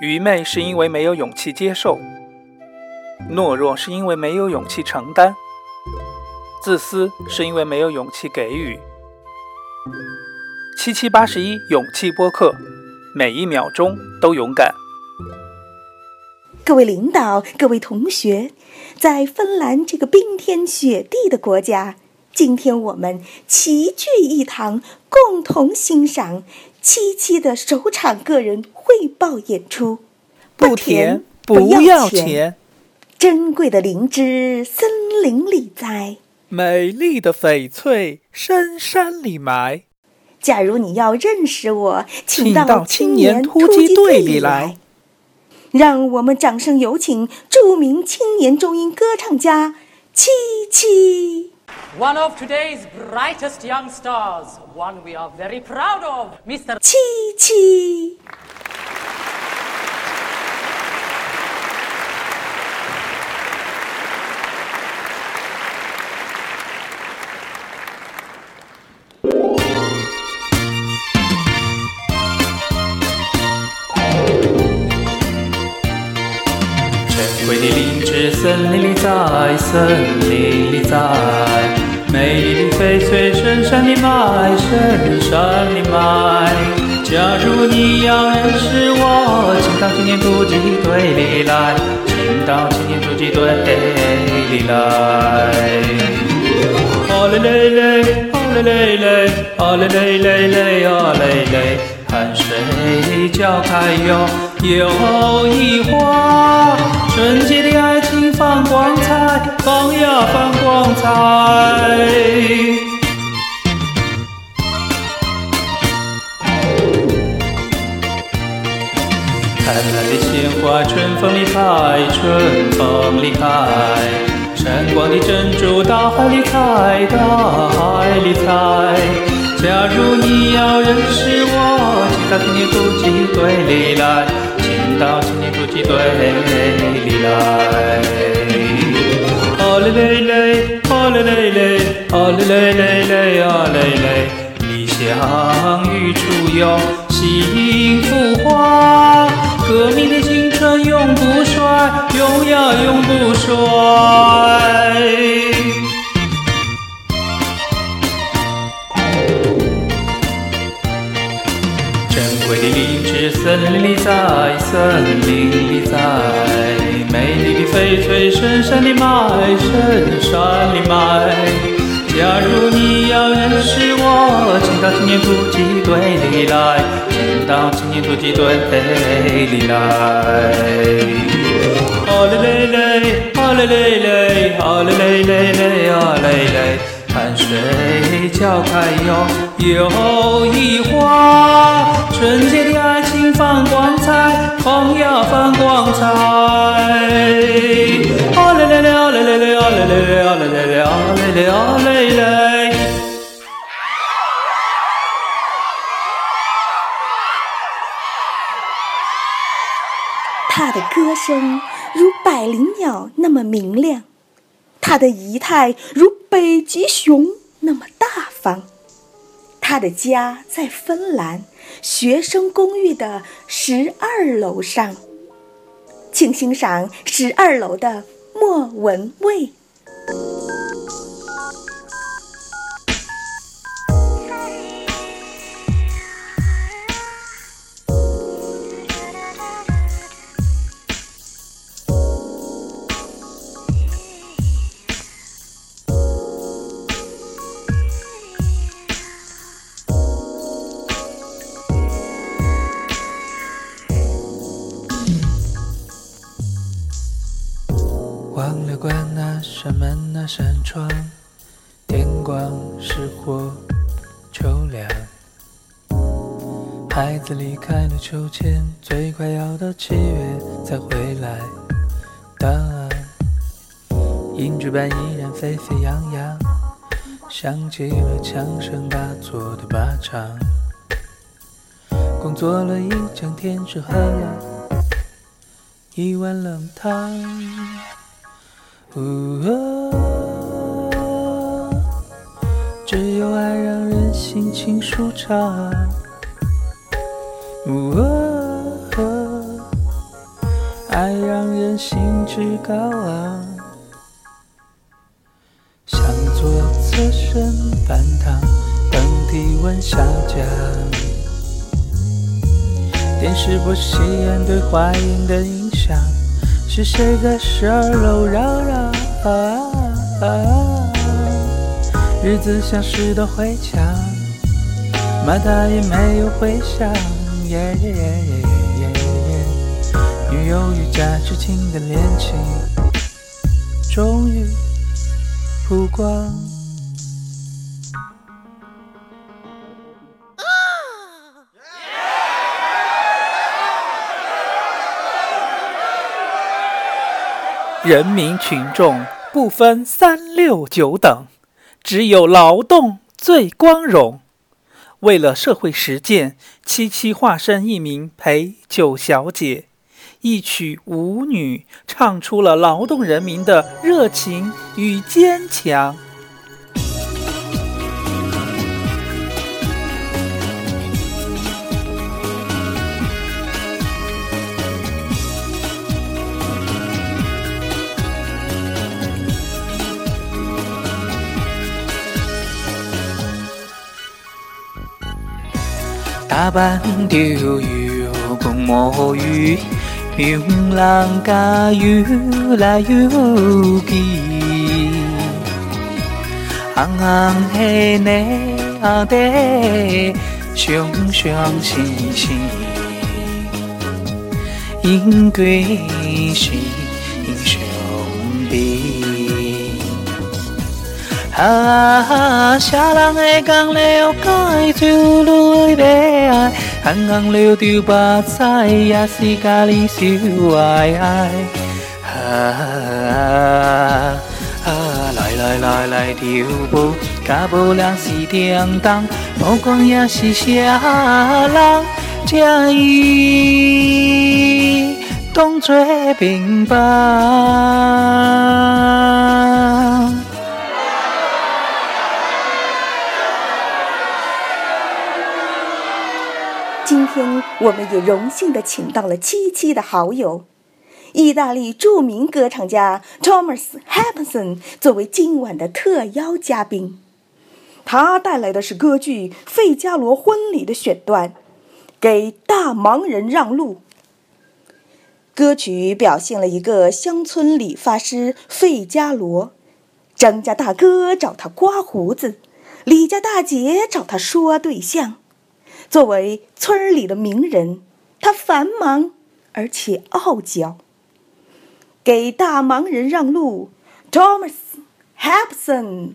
愚昧是因为没有勇气接受，懦弱是因为没有勇气承担，自私是因为没有勇气给予。七七八十一勇气播客，每一秒钟都勇敢。各位领导，各位同学，在芬兰这个冰天雪地的国家，今天我们齐聚一堂，共同欣赏七七的首场个人汇报演出。不甜，不要钱，珍贵的灵芝森林里栽，美丽的翡翠深山里埋。假如你要认识我，请到青年突击队里来。让我们掌声有请著名青年中音歌唱家七七。One of today's brightest young stars, one we are very proud of, Mr. 七七。森林里在，森林里在，美丽的翡翠深山里埋，深山里埋。假如你要认识我，请到青年突击队里来，请到青年突击队里来。啊嘞嘞嘞，啊嘞嘞嘞，啊嘞嘞嘞嘞，啊嘞嘞，汗水浇开哟又一花，纯洁的爱情。放光彩，放呀放光彩。灿烂的鲜花，春风里开，春风里开。闪光的珍珠，大海里采，大海里采。假如你要认识我，请到青年突击队里来，到青年突击队里来。哦嘞嘞嘞，哦嘞嘞嘞，哦嘞嘞嘞嘞，哦嘞嘞，理想与出有幸福花，革命的青春永不衰，永呀永不衰。森林里在，森林里在。美丽的翡翠深山里埋，深山里埋。假如你要认识我，请到青年突击队里来，请到青年突击队里来。啊嘞嘞嘞，啊嘞嘞嘞，啊嘞嘞嘞嘞，啊嘞嘞，看谁叫开哟又一花，纯洁的爱放光彩，放呀放光彩。他的歌声如百灵鸟那么明亮，他的仪态如北极熊那么大方。他的家在芬兰学生公寓的十二楼上，请欣赏十二楼的莫文蔚。忘了关那扇门那扇窗，天光是火，秋凉。孩子离开了秋千，最快要到七月才回来。答案，银纸板依然沸沸扬扬，响起了枪声大作的靶场。工作了一整天，只喝了一碗冷汤。哦只有爱让人心情舒畅。哦爱让人兴致高昂，向左侧身半躺，等体温下降。电视不吸烟对怀孕的影响，是谁在十二楼嚷嚷？日子像是道灰墙，马达也没有回响。女友与假知情的恋情，终于曝光。人民群众不分三六九等，只有劳动最光荣。为了社会实践，七七化身一名陪酒小姐，一曲舞女唱出了劳动人民的热情与坚强。沙盘调幽宫，莫怨；明朗家有来有去。红红黑黑，红黑；雄雄雌雌，鹰对雄雄比。啊，谁人会讲了解就来被爱，行行了就白菜，也是家己受爱爱。啊啊，来来来来跳舞，甲无人是叮当，不管也是啥人，这伊当作平凡。我们也荣幸地请到了七七的好友，意大利著名歌唱家 Thomas Hampson 作为今晚的特邀嘉宾。他带来的是歌剧《费加罗婚礼》的选段，《给大忙人让路》。歌曲表现了一个乡村理发师费加罗，张家大哥找他刮胡子，李家大姐找他说对象。作为村里的名人，他繁忙而且傲娇。给大忙人让路，Thomas h a b s o n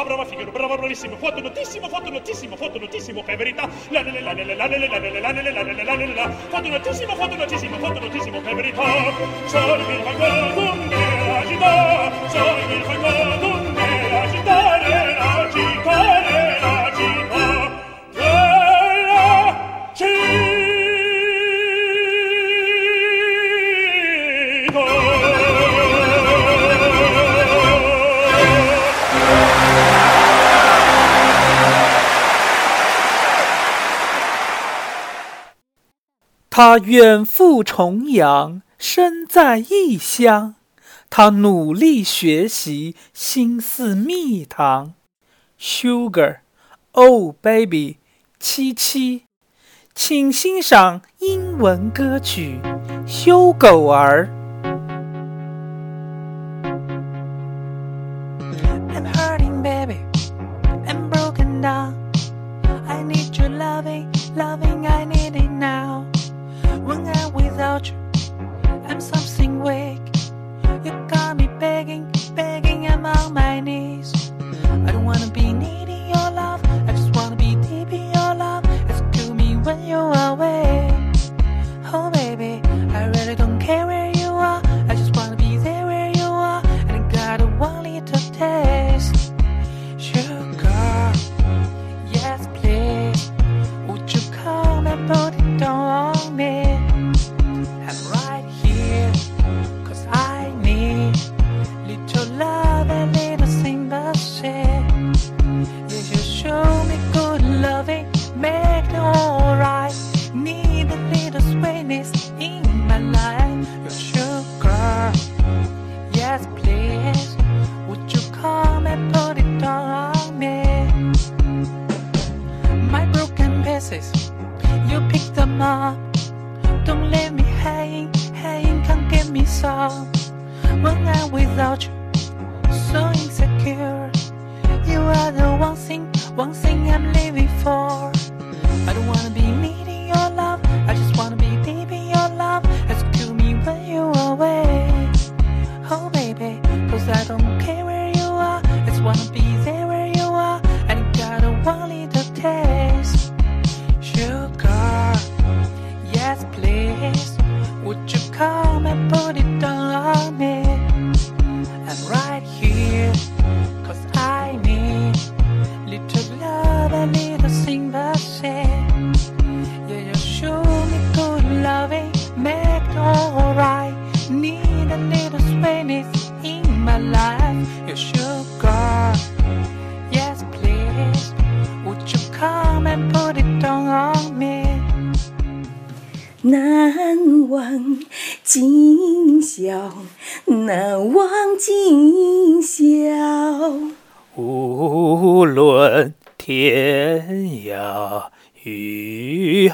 ah brava Figaro, brava bravissimo, fatto notissimo, fatto notissimo, notissimo, che verità, la la la la la la la la la la la la la la fatto notissimo, fatto notissimo, fatto notissimo, che verità, Sono il fango con me agita, Sono il fango con me agitare, agitare, 他远赴重洋，身在异乡。他努力学习，心似蜜糖。Sugar，Oh baby，七七，请欣赏英文歌曲《修狗儿》。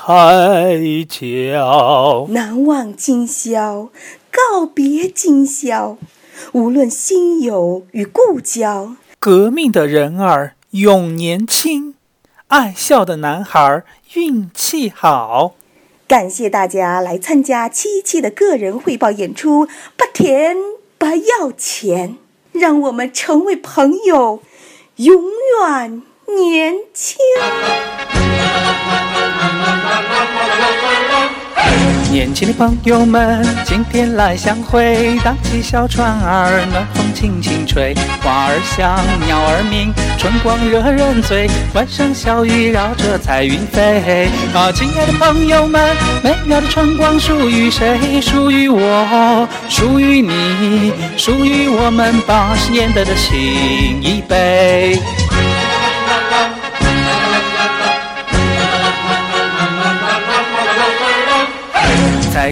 海角，难忘今宵，告别今宵。无论新友与故交，革命的人儿永年轻，爱笑的男孩运气好。感谢大家来参加七七的个人汇报演出，不甜不要钱，让我们成为朋友，永远年轻。年轻的朋友们，今天来相会，荡起小船儿，暖风轻轻吹，花儿香，鸟儿鸣，春光惹人醉，欢声笑语绕着彩云飞。啊，亲爱的朋友们，美妙的春光属于谁？属于我，属于你，属于我们八十年代的新一辈。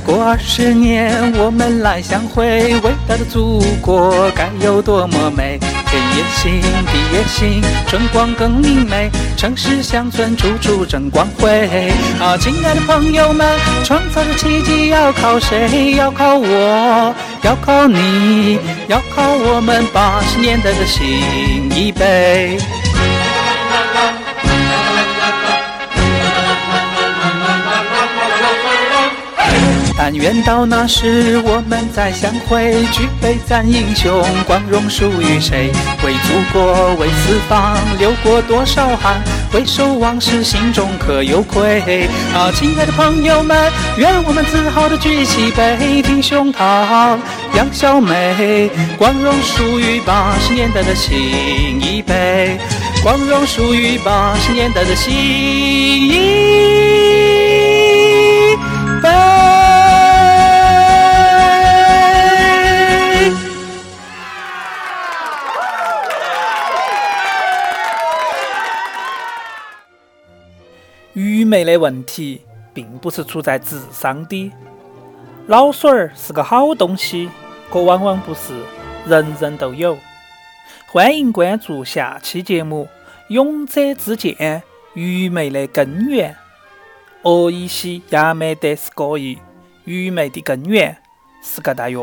过二十年，我们来相会，伟大的祖国该有多么美！天也新，地也新，春光更明媚，城市乡村处处争光辉。啊，亲爱的朋友们，创造的奇迹要靠谁？要靠我，要靠你，要靠我们八十年代的新一辈。愿到那时我们再相会，举杯赞英雄，光荣属于谁？为祖国，为四方，流过多少汗？回首往事，心中可有愧？啊，亲爱的朋友们，愿我们自豪地举起杯，挺胸膛，扬笑眉，光荣属于八十年代的新一辈，光荣属于八十年代的新一辈。愚昧的问题并不是出在智商的，脑水儿是个好东西，可往往不是人人都有。欢迎关注下期节目《勇者之剑：愚昧的根源》。俄伊西亚美德斯戈伊，愚昧的根源是个大约。